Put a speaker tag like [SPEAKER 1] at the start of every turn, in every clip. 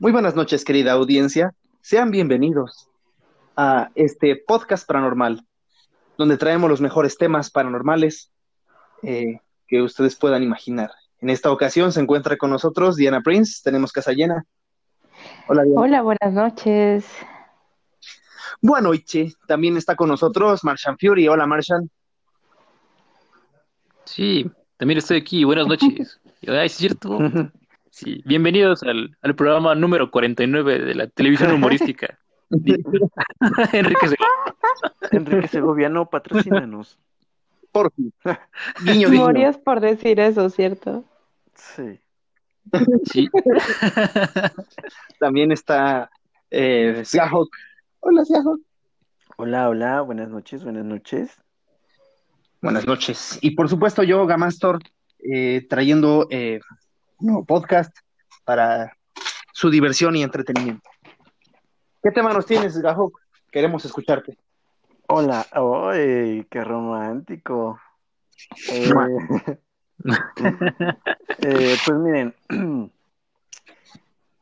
[SPEAKER 1] Muy buenas noches, querida audiencia. Sean bienvenidos a este podcast paranormal, donde traemos los mejores temas paranormales eh, que ustedes puedan imaginar. En esta ocasión se encuentra con nosotros Diana Prince, tenemos casa llena.
[SPEAKER 2] Hola, Diana. Hola, buenas noches.
[SPEAKER 1] Bueno, Ichi, también está con nosotros Marshan Fury. Hola, Marshan.
[SPEAKER 3] Sí, también estoy aquí. Buenas noches. ¿Es cierto? Sí, bienvenidos al, al, programa número 49 de la televisión humorística.
[SPEAKER 4] Enrique Segoviano. Enrique Segoviano, patrocínanos.
[SPEAKER 1] Por
[SPEAKER 2] fin. Guiño, guiño. Morías por decir eso, ¿cierto?
[SPEAKER 4] Sí.
[SPEAKER 3] Sí.
[SPEAKER 1] También está eh, Hola, Siahok.
[SPEAKER 4] Hola, hola, buenas noches, buenas noches.
[SPEAKER 1] Buenas noches. Y por supuesto yo, Gamastor, eh, trayendo eh, nuevo podcast para su diversión y entretenimiento. ¿Qué tema nos tienes, Gahok? Queremos escucharte.
[SPEAKER 4] Hola, ¡ay, qué romántico! Eh, eh, pues miren,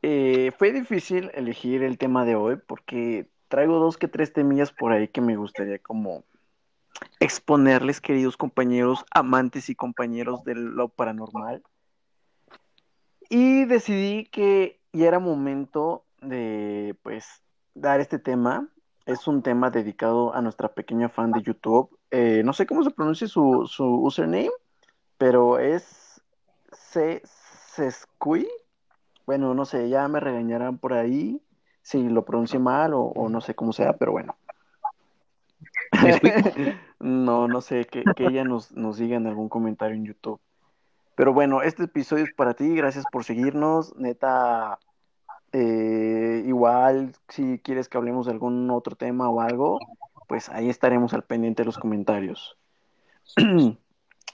[SPEAKER 4] eh, fue difícil elegir el tema de hoy porque traigo dos que tres temillas por ahí que me gustaría como exponerles, queridos compañeros, amantes y compañeros de lo paranormal. Y decidí que ya era momento de, pues, dar este tema. Es un tema dedicado a nuestra pequeña fan de YouTube. Eh, no sé cómo se pronuncia su, su username, pero es C Sescui. Bueno, no sé, ya me regañarán por ahí si lo pronuncie mal o, no sé cómo sea, pero bueno. no, no sé, que, ella nos, nos diga en algún comentario en YouTube. Pero bueno, este episodio es para ti, gracias por seguirnos. Neta, eh, igual si quieres que hablemos de algún otro tema o algo, pues ahí estaremos al pendiente de los comentarios.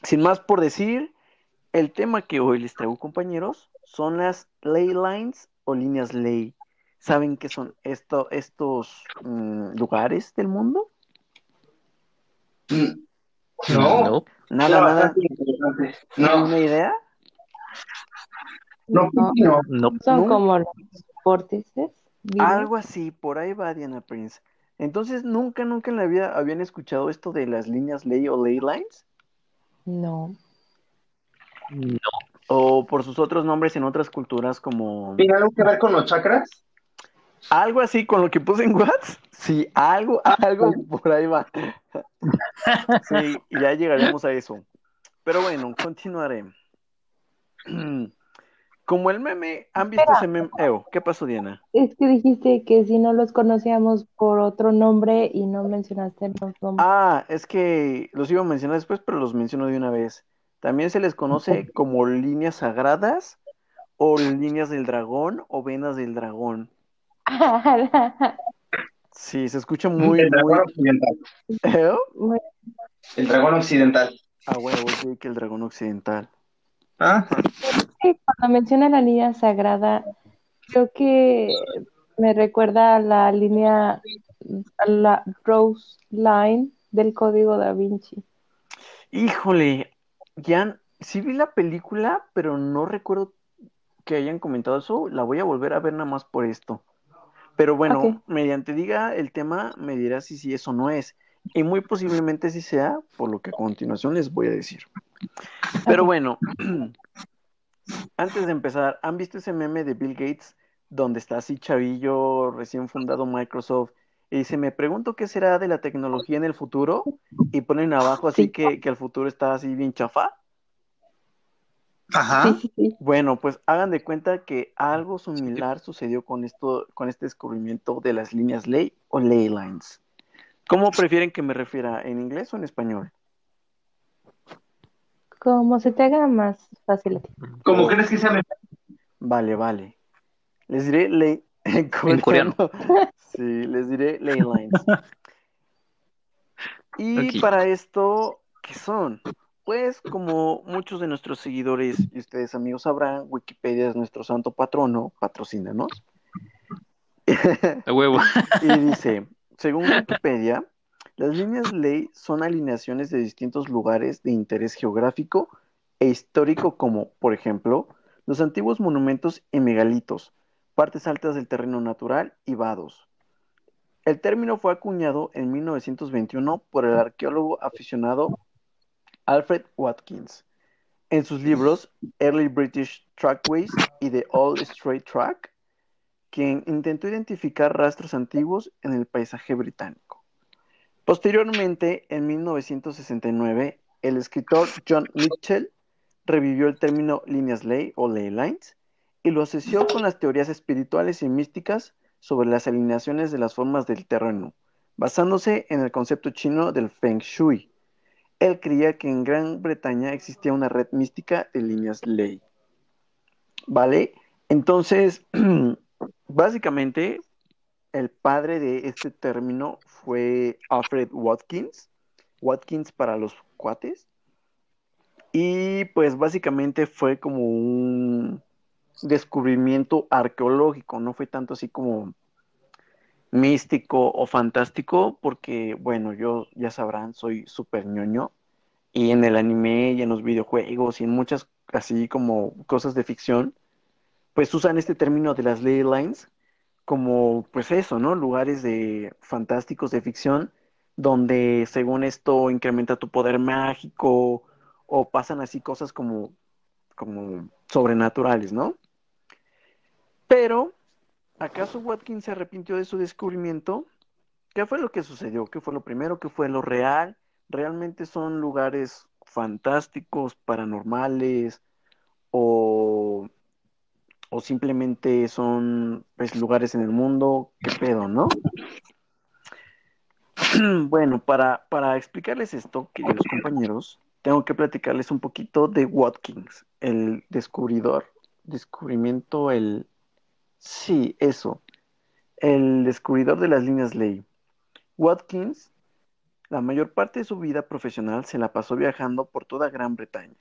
[SPEAKER 4] Sin más por decir, el tema que hoy les traigo compañeros son las ley lines o líneas ley. ¿Saben qué son esto, estos mm, lugares del mundo?
[SPEAKER 1] No.
[SPEAKER 4] Nada, nada. ¿No una idea?
[SPEAKER 1] No,
[SPEAKER 2] no. Son como los vórtices.
[SPEAKER 4] Algo así, por ahí va Diana Prince. Entonces, ¿nunca, nunca en la vida habían escuchado esto de las líneas ley o ley lines?
[SPEAKER 2] No.
[SPEAKER 3] No.
[SPEAKER 4] O por sus otros nombres en otras culturas como...
[SPEAKER 1] ¿Tiene algo que ver con los chakras?
[SPEAKER 4] Algo así con lo que puse en WhatsApp. Sí, algo, algo por ahí va. Sí, ya llegaremos a eso. Pero bueno, continuaré. Como el meme, ¿han visto ese meme? ¿Qué pasó, Diana?
[SPEAKER 2] Es que dijiste que si no los conocíamos por otro nombre y no mencionaste los nombres.
[SPEAKER 4] Ah, es que los iba a mencionar después, pero los menciono de una vez. También se les conoce como líneas sagradas, o líneas del dragón, o venas del dragón. Sí, se escucha muy.
[SPEAKER 1] El dragón occidental.
[SPEAKER 4] ¿Eh?
[SPEAKER 1] El dragón occidental.
[SPEAKER 4] Ah, bueno, sí, que el dragón occidental.
[SPEAKER 1] Ah.
[SPEAKER 2] cuando menciona la línea sagrada, creo que me recuerda a la línea, a la Rose Line del código da Vinci.
[SPEAKER 4] Híjole, ya sí vi la película, pero no recuerdo que hayan comentado eso. La voy a volver a ver nada más por esto. Pero bueno, mediante diga el tema, me dirá si sí eso no es. Y muy posiblemente sí sea, por lo que a continuación les voy a decir. Pero bueno, antes de empezar, ¿han visto ese meme de Bill Gates donde está así chavillo, recién fundado Microsoft? Y dice, me pregunto qué será de la tecnología en el futuro. Y ponen abajo así que, que el futuro está así bien chafa.
[SPEAKER 1] Ajá.
[SPEAKER 4] Bueno, pues hagan de cuenta que algo similar sucedió con esto, con este descubrimiento de las líneas ley o ley lines. ¿Cómo prefieren que me refiera? ¿En inglés o en español?
[SPEAKER 2] Como se te haga más fácil.
[SPEAKER 1] ¿Cómo crees que sea mejor?
[SPEAKER 4] Vale, vale. Les diré ley en coreano. Sí, les diré ley lines. Y para esto, ¿qué son? Pues como muchos de nuestros seguidores y ustedes amigos sabrán, Wikipedia es nuestro santo patrono, patrocínanos.
[SPEAKER 3] A huevo.
[SPEAKER 4] y dice, según Wikipedia, las líneas ley son alineaciones de distintos lugares de interés geográfico e histórico como, por ejemplo, los antiguos monumentos y megalitos, partes altas del terreno natural y vados. El término fue acuñado en 1921 por el arqueólogo aficionado Alfred Watkins. En sus libros Early British Trackways y The Old Straight Track, quien intentó identificar rastros antiguos en el paisaje británico. Posteriormente, en 1969, el escritor John Mitchell revivió el término líneas ley o ley lines y lo asoció con las teorías espirituales y místicas sobre las alineaciones de las formas del terreno, basándose en el concepto chino del Feng Shui. Él creía que en Gran Bretaña existía una red mística de líneas ley. ¿Vale? Entonces, básicamente, el padre de este término fue Alfred Watkins, Watkins para los cuates, y pues básicamente fue como un descubrimiento arqueológico, no fue tanto así como místico o fantástico, porque bueno, yo ya sabrán, soy súper ñoño, y en el anime y en los videojuegos y en muchas así como cosas de ficción, pues usan este término de las ley lines como pues eso, ¿no? Lugares de fantásticos de ficción donde según esto incrementa tu poder mágico o pasan así cosas como, como sobrenaturales, ¿no? Pero, ¿acaso Watkins se arrepintió de su descubrimiento? ¿Qué fue lo que sucedió? ¿Qué fue lo primero? ¿Qué fue lo real? ¿Realmente son lugares fantásticos, paranormales o, o simplemente son pues, lugares en el mundo? ¿Qué pedo, no? bueno, para, para explicarles esto, queridos compañeros, tengo que platicarles un poquito de Watkins, el descubridor, descubrimiento, el... Sí, eso, el descubridor de las líneas ley. Watkins, la mayor parte de su vida profesional se la pasó viajando por toda Gran Bretaña,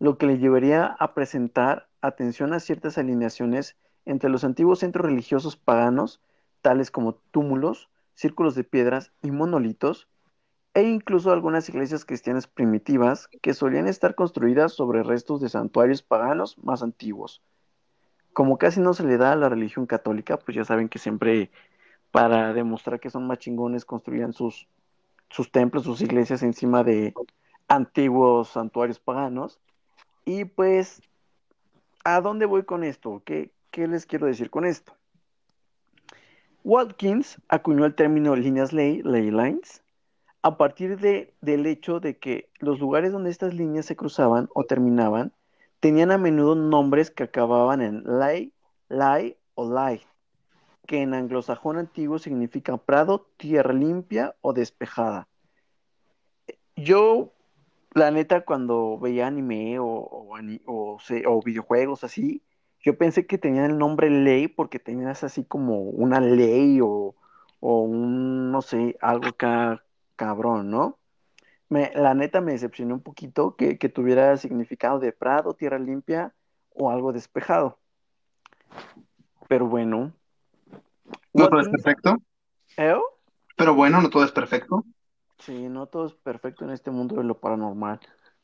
[SPEAKER 4] lo que le llevaría a presentar atención a ciertas alineaciones entre los antiguos centros religiosos paganos, tales como túmulos, círculos de piedras y monolitos, e incluso algunas iglesias cristianas primitivas que solían estar construidas sobre restos de santuarios paganos más antiguos. Como casi no se le da a la religión católica, pues ya saben que siempre para demostrar que son más chingones construían sus, sus templos, sus iglesias encima de antiguos santuarios paganos. Y pues, ¿a dónde voy con esto? ¿Qué, qué les quiero decir con esto? Watkins acuñó el término líneas ley, ley lines, a partir de, del hecho de que los lugares donde estas líneas se cruzaban o terminaban tenían a menudo nombres que acababan en lay, lay o lay, que en anglosajón antiguo significa prado, tierra limpia o despejada. Yo, la neta, cuando veía anime o, o, o videojuegos así, yo pensé que tenían el nombre ley porque tenías así como una ley o, o un, no sé, algo acá cabrón, ¿no? Me, la neta me decepcionó un poquito que, tuviera significado de prado, tierra limpia o algo despejado. Pero bueno.
[SPEAKER 1] No todo es perfecto.
[SPEAKER 4] ¿Eh?
[SPEAKER 1] Pero bueno, no todo es perfecto.
[SPEAKER 4] Sí, no todo es perfecto en este mundo de lo paranormal.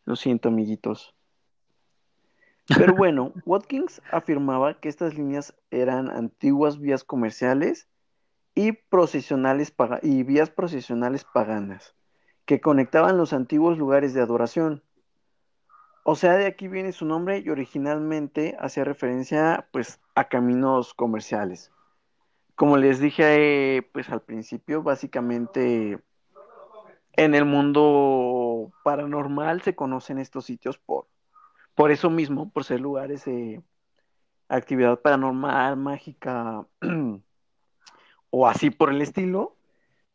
[SPEAKER 4] Lo siento, amiguitos. Pero bueno, Watkins afirmaba que estas líneas eran antiguas vías comerciales y, procesionales y vías procesionales paganas, que conectaban los antiguos lugares de adoración. O sea, de aquí viene su nombre y originalmente hacía referencia pues a caminos comerciales. Como les dije eh, pues al principio, básicamente en el mundo paranormal se conocen estos sitios por, por eso mismo, por ser lugares de actividad paranormal, mágica, o así por el estilo,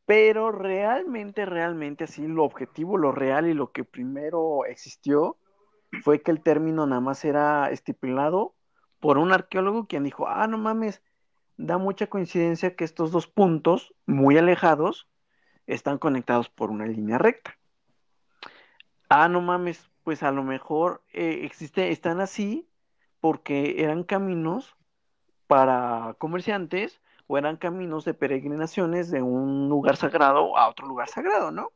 [SPEAKER 4] pero realmente, realmente así, lo objetivo, lo real y lo que primero existió fue que el término nada más era estipulado por un arqueólogo quien dijo, ah, no mames, da mucha coincidencia que estos dos puntos muy alejados están conectados por una línea recta. Ah, no mames, pues a lo mejor eh, existe, están así porque eran caminos para comerciantes o eran caminos de peregrinaciones de un lugar sagrado a otro lugar sagrado, ¿no?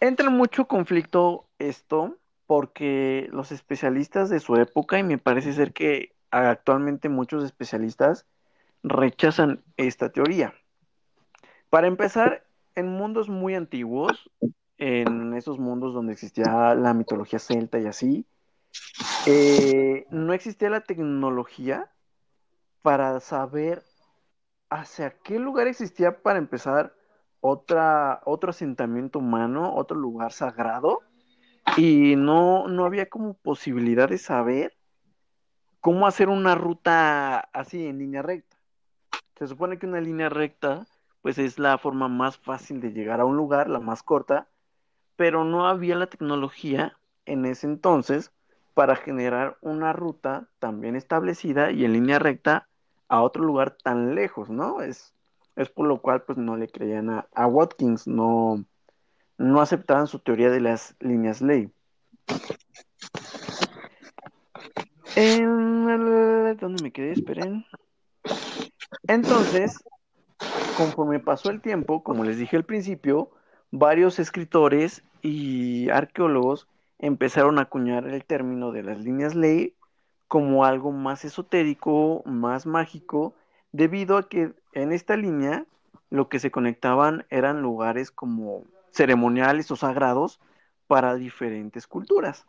[SPEAKER 4] Entra en mucho conflicto esto porque los especialistas de su época, y me parece ser que actualmente muchos especialistas rechazan esta teoría. Para empezar, en mundos muy antiguos, en esos mundos donde existía la mitología celta y así, eh, no existía la tecnología para saber hacia qué lugar existía para empezar otro asentamiento humano, otro lugar sagrado, y no, no había como posibilidad de saber cómo hacer una ruta así en línea recta. Se supone que una línea recta pues es la forma más fácil de llegar a un lugar, la más corta, pero no había la tecnología en ese entonces para generar una ruta tan bien establecida y en línea recta a otro lugar tan lejos, ¿no? Es, es por lo cual pues no le creían a, a Watkins, no, no aceptaban su teoría de las líneas ley. ¿Dónde me quedé? Esperen. Entonces, conforme pasó el tiempo, como les dije al principio, varios escritores y arqueólogos empezaron a acuñar el término de las líneas ley como algo más esotérico, más mágico, debido a que en esta línea lo que se conectaban eran lugares como ceremoniales o sagrados para diferentes culturas.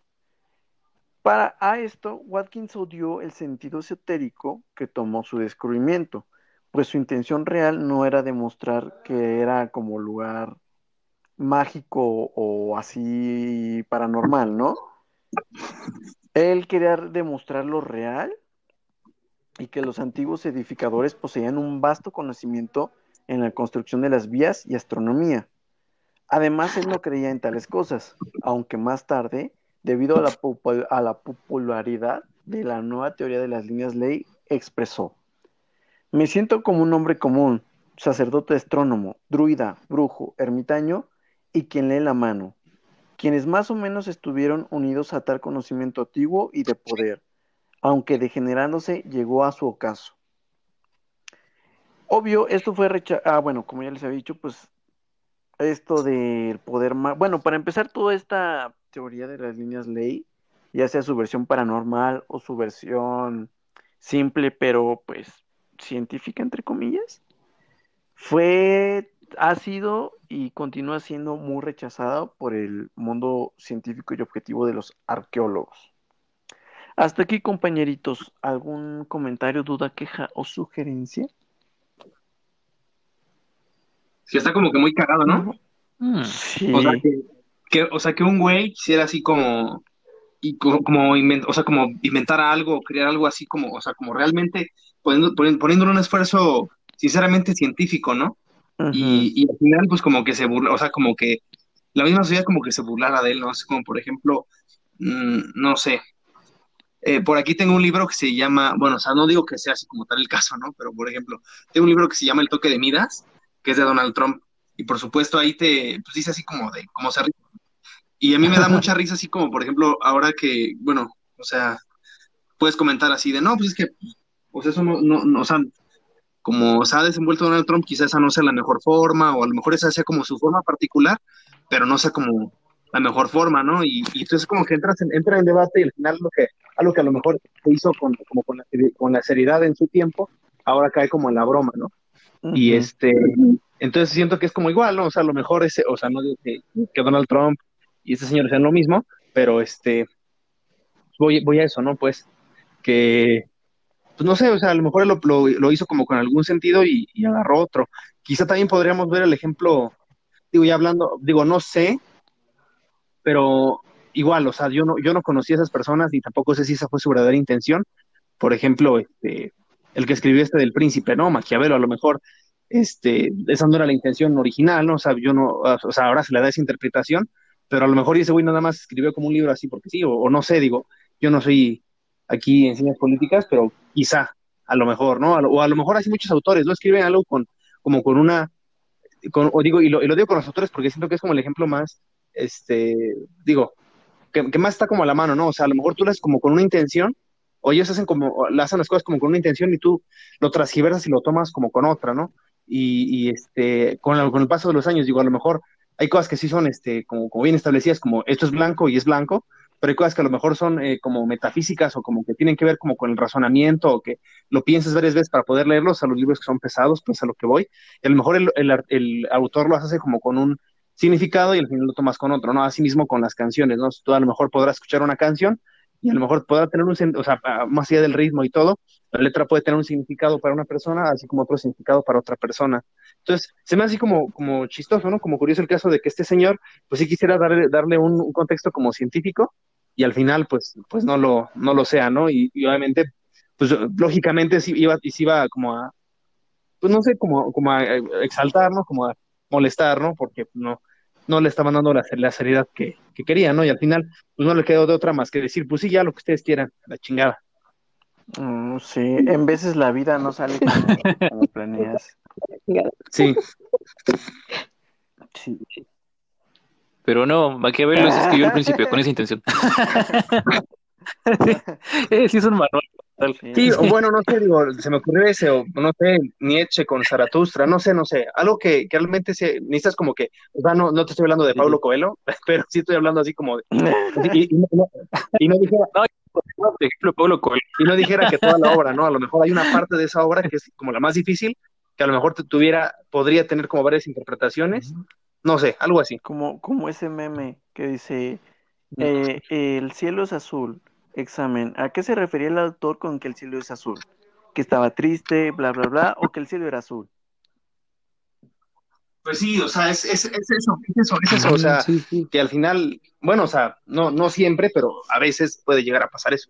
[SPEAKER 4] Para a esto, Watkins odió el sentido esotérico que tomó su descubrimiento, pues su intención real no era demostrar que era como lugar mágico o así paranormal, ¿no? Él quería demostrar lo real y que los antiguos edificadores poseían un vasto conocimiento en la construcción de las vías y astronomía. Además, él no creía en tales cosas, aunque más tarde, debido a la, popularidad de la nueva teoría de las líneas ley, expresó. Me siento como un hombre común, sacerdote astrónomo, druida, brujo, ermitaño y quien lee la mano, quienes más o menos estuvieron unidos a tal conocimiento antiguo y de poder, aunque degenerándose llegó a su ocaso. Obvio, esto fue rechazado, ah, bueno, como ya les había dicho, pues esto del poder más, bueno, para empezar toda esta teoría de las líneas ley, ya sea su versión paranormal o su versión simple, pero pues científica, entre comillas, fue, ha sido y continúa siendo muy rechazada por el mundo científico y objetivo de los arqueólogos. Hasta aquí, compañeritos, ¿algún comentario, duda, queja o sugerencia?
[SPEAKER 1] Sí, está como que muy cagado, ¿no?
[SPEAKER 3] Mm.
[SPEAKER 4] Sí.
[SPEAKER 1] O sea, que, que- o sea, que un güey quisiera así como, y como, inven- o sea, como inventar algo, crear algo así como, o sea, como realmente poniendo, poni- poniéndole un esfuerzo sinceramente científico, ¿no? Y, y al final, pues como que se burla, o sea, como que la misma sociedad como que se burlara de él, ¿no? Así como, por ejemplo, mm, no sé, eh, por aquí tengo un libro que se llama, bueno, o sea, no digo que sea así como tal el caso, ¿no? Pero, por ejemplo, tengo un libro que se llama El toque de Midas, que es de Donald Trump, y por supuesto ahí te, pues dice así como de cómo se ríe. Y a mí me da mucha risa así como, por ejemplo, ahora que, bueno, o sea, puedes comentar así de, no, pues es que, o sea, eso no, no, no, o sea, como se ha desenvuelto Donald Trump, quizás esa no sea la mejor forma, o a lo mejor esa sea como su forma particular, pero no sea como la mejor forma, ¿no? Y, y entonces como que entras en, entra en debate y al final lo que, algo que a lo mejor se hizo con, como con la, con la seriedad en su tiempo, ahora cae como en la broma, ¿no? Y este, entonces siento que es como igual, ¿no? O sea, a lo mejor ese, o sea, no digo que, que Donald Trump y este señor sean lo mismo, pero este, voy, voy a eso, ¿no? Pues que, pues no sé, o sea, a lo mejor lo, lo, hizo como con algún sentido y, agarró otro. Quizá también podríamos ver el ejemplo, digo, ya hablando, digo, no sé, pero igual, o sea, yo no, yo no conocí a esas personas y tampoco sé si esa fue su verdadera intención. Por ejemplo, este, el que escribió este del príncipe, ¿no? Maquiavelo, a lo mejor, este, esa no era la intención original, ¿no? O sea, yo no, o sea, ahora se le da esa interpretación, pero a lo mejor ese güey nada más escribió como un libro así porque sí, o no sé, digo, yo no soy aquí en ciencias políticas, pero quizá, a lo mejor, ¿no? O a lo mejor así muchos autores, ¿no? Escriben algo con, como con una, con, o digo, y lo, digo con los autores porque siento que es como el ejemplo más, este, digo, que, más está como a la mano, ¿no? O sea, a lo mejor tú lo haces como con una intención, o ellos hacen como, hacen las cosas como con una intención y tú lo transgiversas y lo tomas como con otra, ¿no? Y, y este, con con el paso de los años, digo, a lo mejor hay cosas que sí son, este, como, como bien establecidas, como esto es blanco y es blanco, pero hay cosas que a lo mejor son eh, como metafísicas o como que tienen que ver como con el razonamiento o que lo pienses varias veces para poder leerlos, a los libros que son pesados, pues a lo que voy. Y a lo mejor el, el, el autor lo hace como con un significado y al final lo tomas con otro, ¿no? Así mismo con las canciones, ¿no? Tú a lo mejor podrás escuchar una canción y a lo mejor podrá tener un, o sea, más allá del ritmo y todo, la letra puede tener un significado para una persona, así como otro significado para otra persona. Entonces, se me hace como, como chistoso, ¿no? Como curioso el caso de que este señor, pues sí quisiera darle, darle un, contexto como científico y al final, pues, pues no lo, no lo sea, ¿no? Y, obviamente, pues lógicamente sí iba, y sí iba como a, pues no sé, como, como a exaltar, ¿no? Como a molestar, ¿no? Porque no, no le estaban dando la, la seriedad que, que, quería, ¿no? Y al final, pues no le quedó de otra más que decir, pues sí, ya lo que ustedes quieran, la chingada.
[SPEAKER 4] Mm, sí, en veces la vida no sale como, planeas.
[SPEAKER 1] Sí.
[SPEAKER 3] sí. Pero no, Maquiavelo se escribió al principio con esa intención. sí, sí, es un manual.
[SPEAKER 1] Sí, o bueno, no sé, digo, se me ocurrió ese, o no sé, Nietzsche con Zaratustra, no sé, no sé, algo que, que realmente se, necesitas como que, o sea, no, no te estoy hablando de Pablo Coelho, pero sí estoy hablando así como de, y, y, no, dijera, no, ejemplo, Pablo Coelho, y no dijera que toda la obra, ¿no? A lo mejor hay una parte de esa obra que es como la más difícil, que a lo mejor tuviera, podría tener como varias interpretaciones, no sé, algo así.
[SPEAKER 4] Como, como ese meme que dice, eh, el cielo es azul, examen. ¿A qué se refería el autor con que el cielo es azul? ¿Que estaba triste, bla, bla, bla, o que el cielo era azul?
[SPEAKER 1] Pues sí, o sea, es, es, es eso, es eso, es eso, o sea, que al final, bueno, o sea, no, no siempre, pero a veces puede llegar a pasar eso.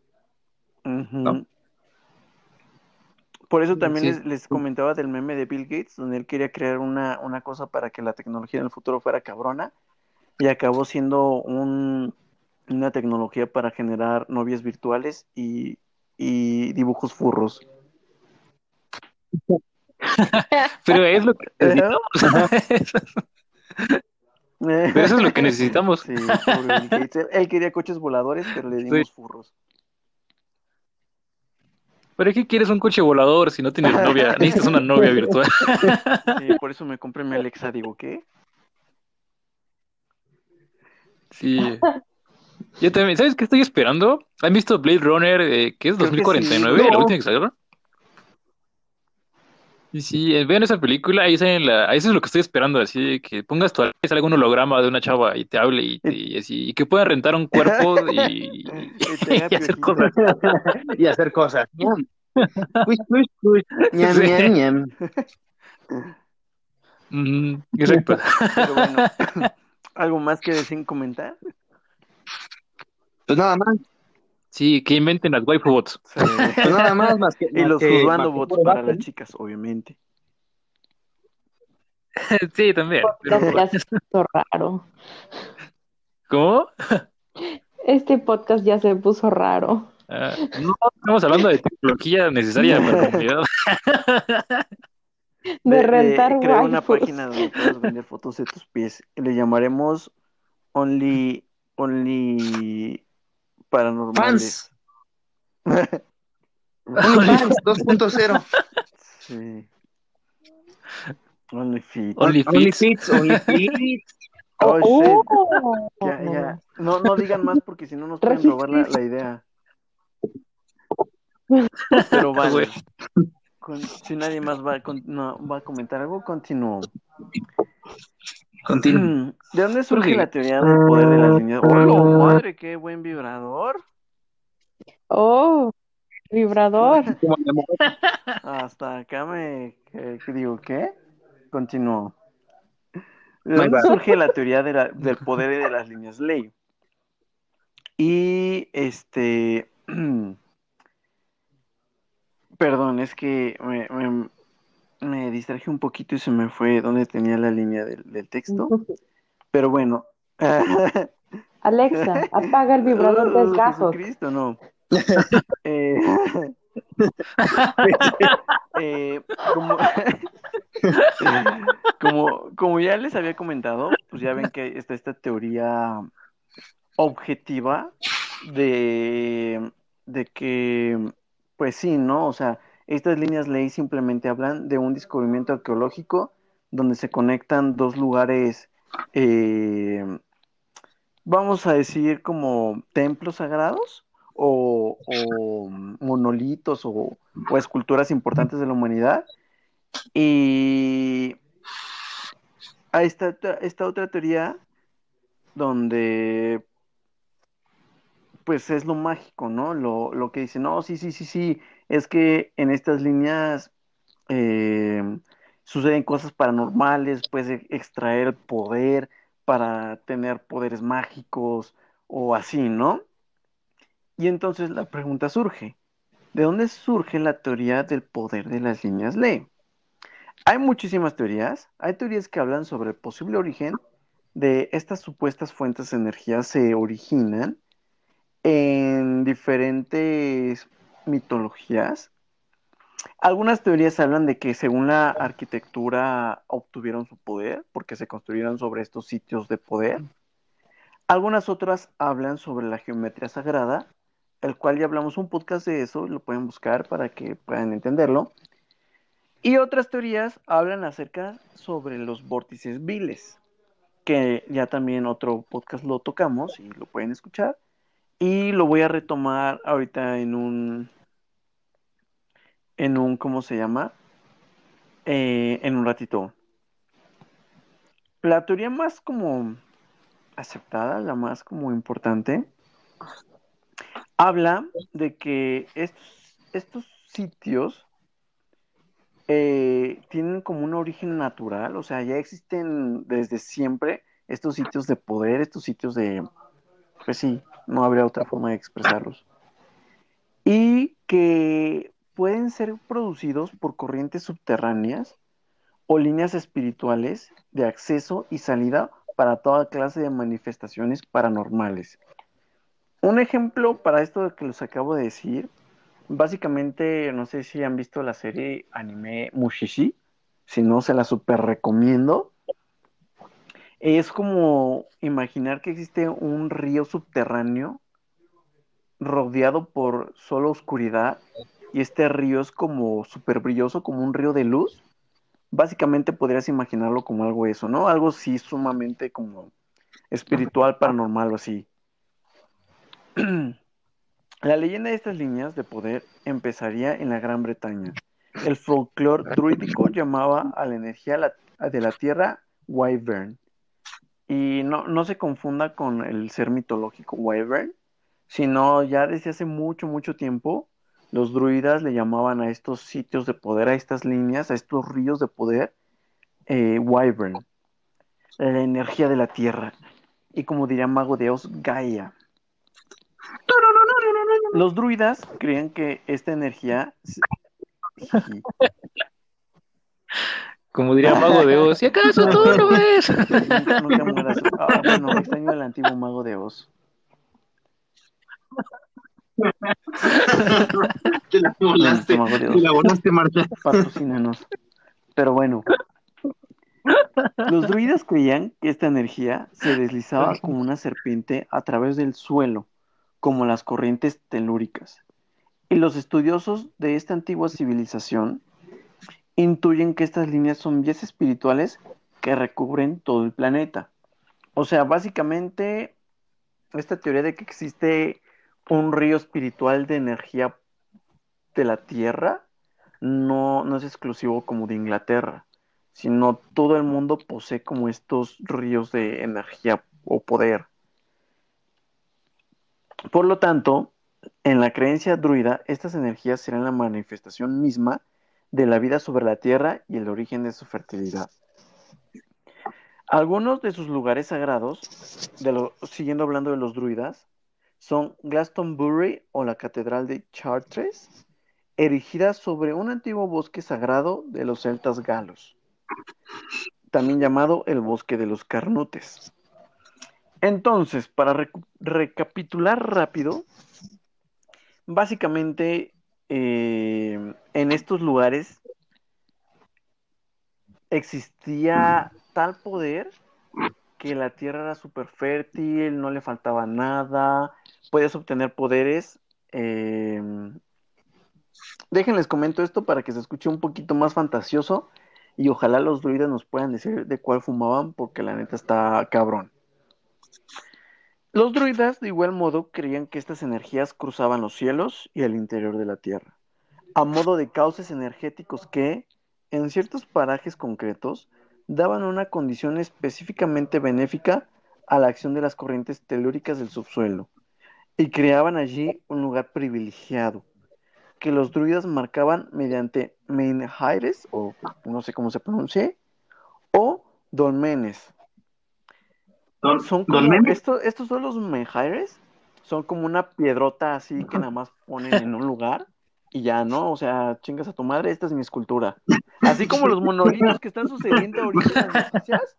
[SPEAKER 4] Por eso también les, comentaba del meme de Bill Gates, donde él quería crear una, una cosa para que la tecnología en el futuro fuera cabrona, y acabó siendo un, una tecnología para generar novias virtuales y, y dibujos furros.
[SPEAKER 3] Pero es lo que necesitamos. pero eso es lo que necesitamos.
[SPEAKER 4] Sí, él, quería coches voladores, pero le dimos furros.
[SPEAKER 3] ¿Pero qué quieres un coche volador si no tienes novia? Necesitas una novia virtual.
[SPEAKER 4] Sí, por eso me compré mi Alexa. Digo, ¿qué?
[SPEAKER 3] Sí. Yo también, ¿sabes qué estoy esperando? ¿Han visto Blade Runner, eh, que es 2049, la última que salió? Y sí, eh, vean esa película, ahí, salen la, ahí eso es lo que estoy esperando, así que pongas tu salga algún holograma de una chava y te hable y, y, así, y que puedan rentar un cuerpo y, y hacer cosas.
[SPEAKER 1] y hacer cosas.
[SPEAKER 3] exacto.
[SPEAKER 4] Pero bueno, ¿algo más que decir comentar?
[SPEAKER 1] Pues nada más.
[SPEAKER 3] Sí, que inventen las waifu bots.
[SPEAKER 1] Pues nada más, más que.
[SPEAKER 4] y los juzgando bots para las chicas, obviamente.
[SPEAKER 3] sí, también.
[SPEAKER 2] Pero... Ya se puso raro.
[SPEAKER 3] ¿Cómo?
[SPEAKER 2] Este podcast ya se puso raro.
[SPEAKER 3] Ah, no, estamos hablando de tecnología necesaria para la comunidad.
[SPEAKER 2] De, rentar
[SPEAKER 4] de, una página donde puedas vender fotos de tus pies. Le llamaremos Only Only paranormales.
[SPEAKER 1] Fans. Fans 2.0.
[SPEAKER 4] Sí. Only Feet.
[SPEAKER 3] Only
[SPEAKER 1] Feet. Only Feet.
[SPEAKER 4] Oh, oh, ya, ya. No, no digan más porque si no nos pueden robar la, la idea. Pero vale. Con, si nadie más va, con, no, va a comentar algo, continúo.
[SPEAKER 1] Continúo.
[SPEAKER 4] ¿De dónde surge la teoría del poder de las líneas? ¡Oh, madre, qué buen vibrador!
[SPEAKER 2] ¡Oh, vibrador!
[SPEAKER 4] Hasta acá me digo, ¿qué? Continúo. ¿De dónde surge la teoría de la, del poder de las líneas ley? Y este. Perdón, es que me, me, me distraje un poquito y se me fue donde tenía la línea del, del texto. Pero bueno.
[SPEAKER 2] Alexa, apaga el vibrador del caso.
[SPEAKER 4] Cristo, no. eh, eh, como, como, como ya les había comentado, pues ya ven que está esta teoría objetiva de, de que, pues sí, ¿no? O sea, estas líneas ley simplemente hablan de un descubrimiento arqueológico donde se conectan dos lugares, eh, vamos a decir, como templos sagrados o, monolitos o, o esculturas importantes de la humanidad. Y ahí está esta otra teoría donde pues es lo mágico, ¿no? Lo, lo que dice, no, sí, sí, sí, sí, es que en estas líneas eh, suceden cosas paranormales, puedes extraer poder para tener poderes mágicos o así, ¿no? Y entonces la pregunta surge, ¿de dónde surge la teoría del poder de las líneas ley? Hay muchísimas teorías, hay teorías que hablan sobre el posible origen de estas supuestas fuentes de energía se originan en diferentes mitologías. Algunas teorías hablan de que según la arquitectura obtuvieron su poder porque se construyeron sobre estos sitios de poder. Algunas otras hablan sobre la geometría sagrada, el cual ya hablamos un podcast de eso, lo pueden buscar para que puedan entenderlo. Y otras teorías hablan acerca sobre los vórtices viles, que ya también otro podcast lo tocamos y lo pueden escuchar. Y lo voy a retomar ahorita en un, en un, ¿cómo se llama? Eh, en un ratito. La teoría más como aceptada, la más como importante, habla de que estos, estos sitios eh, tienen como un origen natural, o sea, ya existen desde siempre estos sitios de poder, estos sitios de, pues sí, no habría otra forma de expresarlos. Y que pueden ser producidos por corrientes subterráneas o líneas espirituales de acceso y salida para toda clase de manifestaciones paranormales. Un ejemplo para esto que les acabo de decir, básicamente, no sé si han visto la serie anime Mushishi, si no, se la super recomiendo. Es como imaginar que existe un río subterráneo rodeado por solo oscuridad y este río es como súper brilloso, como un río de luz. Básicamente podrías imaginarlo como algo eso, ¿no? Algo sí sumamente como espiritual, paranormal o así. La leyenda de estas líneas de poder empezaría en la Gran Bretaña. El folclore druídico llamaba a la energía de la tierra Wyvern, y no, no se confunda con el ser mitológico Wyvern, sino ya desde hace mucho, mucho tiempo, los druidas le llamaban a estos sitios de poder, a estas líneas, a estos ríos de poder, eh, Wyvern, la energía de la tierra. Y como diría Mago de Oz, Gaia. Los druidas creían que esta energía
[SPEAKER 3] Como diría Mago de Oz, ¿y acaso tú lo ves?
[SPEAKER 4] Nunca, nunca mueras. Ah, bueno, extraño el antiguo Mago de Oz.
[SPEAKER 1] Te la volaste,
[SPEAKER 4] Mago de Oz.
[SPEAKER 1] te la volaste, Marta.
[SPEAKER 4] Patrocínanos. Pero bueno. Los druidas creían que esta energía se deslizaba como una serpiente a través del suelo, como las corrientes telúricas. Y los estudiosos de esta antigua civilización intuyen que estas líneas son vías espirituales que recubren todo el planeta. O sea, básicamente, esta teoría de que existe un río espiritual de energía de la Tierra no, no es exclusivo como de Inglaterra, sino todo el mundo posee como estos ríos de energía o poder. Por lo tanto, en la creencia druida, estas energías serán la manifestación misma de la vida sobre la tierra y el origen de su fertilidad. Algunos de sus lugares sagrados, siguiendo hablando de los druidas, son Glastonbury o la Catedral de Chartres, erigida sobre un antiguo bosque sagrado de los celtas galos, también llamado el Bosque de los Carnutes. Entonces, para recapitular rápido, básicamente eh, en estos lugares existía tal poder que la tierra era súper fértil, no le faltaba nada, podías obtener poderes. eh, Déjenles comento esto para que se escuche un poquito más fantasioso y ojalá los druidas nos puedan decir de cuál fumaban porque la neta está cabrón. Los druidas, de igual modo, creían que estas energías cruzaban los cielos y el interior de la tierra, a modo de cauces energéticos que, en ciertos parajes concretos, daban una condición específicamente benéfica a la acción de las corrientes telúricas del subsuelo, y creaban allí un lugar privilegiado, que los druidas marcaban mediante menhires, o no sé cómo se pronuncia, o dolmenes. Son como, estos son los menhires, son como una piedrota así que nada más ponen en un lugar y ya, ¿no? O sea, chingas a tu madre, esta es mi escultura. Así como los monolitos que están sucediendo ahorita en las noticias,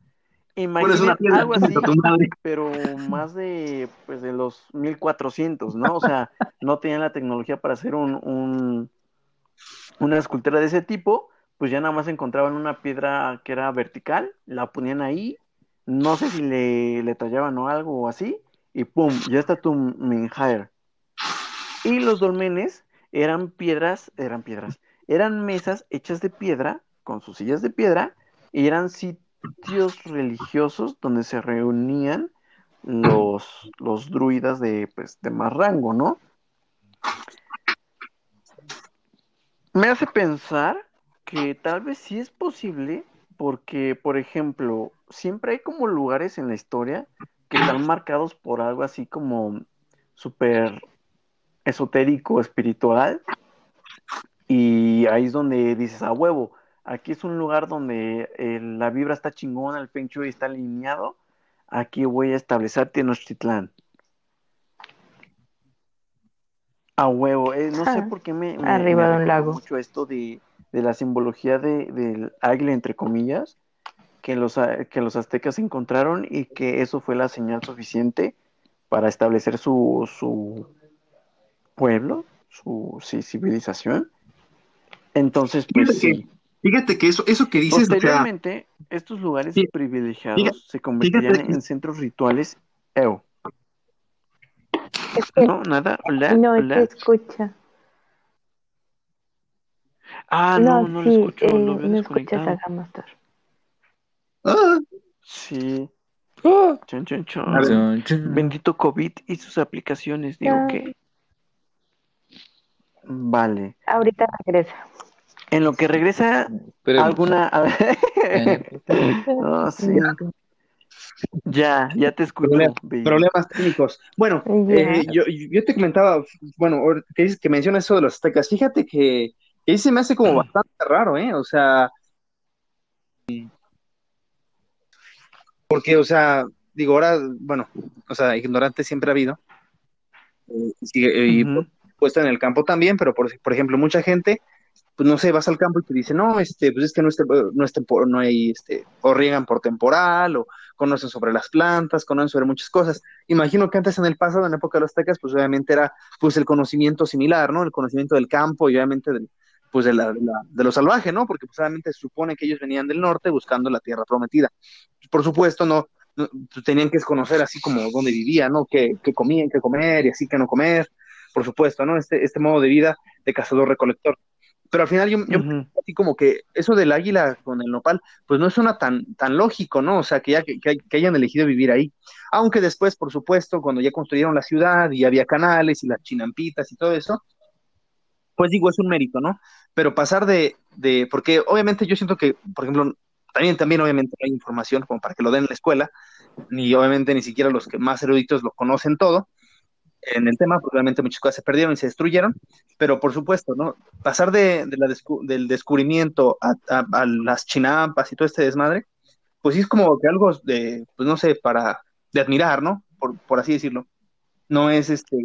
[SPEAKER 1] una piedra
[SPEAKER 4] algo así, pero más de, pues, de los 1400, ¿no? O sea, no tenían la tecnología para hacer un, un- una escultura de ese tipo, pues ya nada más encontraban una piedra que era vertical, la ponían ahí, no sé si le, le tallaban o algo o así, y pum, ya está tu menhire. Y los dolmenes eran piedras, eran piedras, eran mesas hechas de piedra, con sus sillas de piedra, y eran sitios religiosos donde se reunían los, los druidas de, pues, de más rango, ¿no? Me hace pensar que tal vez sí es posible, porque, por ejemplo, siempre hay como lugares en la historia que están marcados por algo así como súper esotérico, espiritual, y ahí es donde dices, a huevo, aquí es un lugar donde eh, la vibra está chingona, el Shui está alineado, aquí voy a establecer Tenochtitlán. A huevo, eh, no sé
[SPEAKER 2] Ah,
[SPEAKER 4] por qué me, me-
[SPEAKER 2] arriba
[SPEAKER 4] me
[SPEAKER 2] de un
[SPEAKER 4] recordó
[SPEAKER 2] lago.
[SPEAKER 4] mucho esto de, de la simbología de, del águila, entre comillas, que los, a- que los aztecas encontraron y que eso fue la señal suficiente para establecer su, su pueblo, su sí, civilización. Entonces, pues
[SPEAKER 1] Fíjate que-
[SPEAKER 4] sí.
[SPEAKER 1] Fíjate que eso, eso que dices, o sea,
[SPEAKER 4] Posteriormente, estos lugares privilegiados
[SPEAKER 1] fíjate-
[SPEAKER 4] se convertirían en centros rituales.
[SPEAKER 2] Es que
[SPEAKER 4] No, nada. Hola,
[SPEAKER 2] no
[SPEAKER 4] hola.
[SPEAKER 2] te escucha.
[SPEAKER 4] Ah, no, no,
[SPEAKER 2] sí,
[SPEAKER 4] escucho,
[SPEAKER 2] eh,
[SPEAKER 4] lo veo
[SPEAKER 2] no escuchas
[SPEAKER 4] desconectado.
[SPEAKER 2] a Gamastar.
[SPEAKER 1] Ah,
[SPEAKER 4] Sí.
[SPEAKER 3] Ah.
[SPEAKER 4] Chon, chon, chon. Bendito COVID y sus aplicaciones, digo
[SPEAKER 2] Ya.
[SPEAKER 4] que. Vale.
[SPEAKER 2] Ahorita regresa.
[SPEAKER 4] En lo que regresa alguna. No, sí. Ya, ya te escucho.
[SPEAKER 1] Problema-
[SPEAKER 4] baby.
[SPEAKER 1] problemas técnicos. Bueno, eh, yo, yo te comentaba, bueno, que dices que mencionas eso de los aztecas, fíjate que, que se me hace como bastante raro, ¿eh? O sea, porque, o sea, digo, ahora, bueno, o sea, ignorante siempre ha habido, eh, y
[SPEAKER 4] Ujú.
[SPEAKER 1] puesto en el campo también, pero por, por ejemplo, mucha gente, pues no sé, vas al campo y te dice, no, este, pues es que no es, no es no hay, este, o riegan por temporal, o conocen sobre las plantas, conocen sobre muchas cosas. Imagino que antes en el pasado, en la época de los aztecas, pues obviamente era, pues el conocimiento similar, ¿no? El conocimiento del campo y obviamente del, pues de, la, de, la- de lo salvaje, ¿no? Porque pues obviamente se supone que ellos venían del norte buscando la tierra prometida. Por supuesto, no, no, pues, tenían que conocer así como dónde vivían, ¿no? Qué, qué comían, qué comer y así que no comer, por supuesto, ¿no? Este, este modo de vida de cazador-recolector. Pero al final yo, así como que eso del águila con el nopal, pues no suena tan, tan lógico, ¿no? O sea, que, ya, que- que hayan elegido vivir ahí. Aunque después, por supuesto, cuando ya construyeron la ciudad y había canales y las chinampitas y todo eso, pues digo, es un mérito, ¿no? Pero pasar de, de, porque obviamente yo siento que, por ejemplo, también, también obviamente no hay información como para que lo den en la escuela, ni obviamente ni siquiera los que más eruditos lo conocen todo en el tema, porque obviamente muchas cosas se perdieron y se destruyeron, pero por supuesto, ¿no? Pasar de, la descu- del descubrimiento a, a- a las chinampas y todo este desmadre, pues sí es como que algo de, pues no sé, para, de admirar, ¿no? Por, por así decirlo. No es este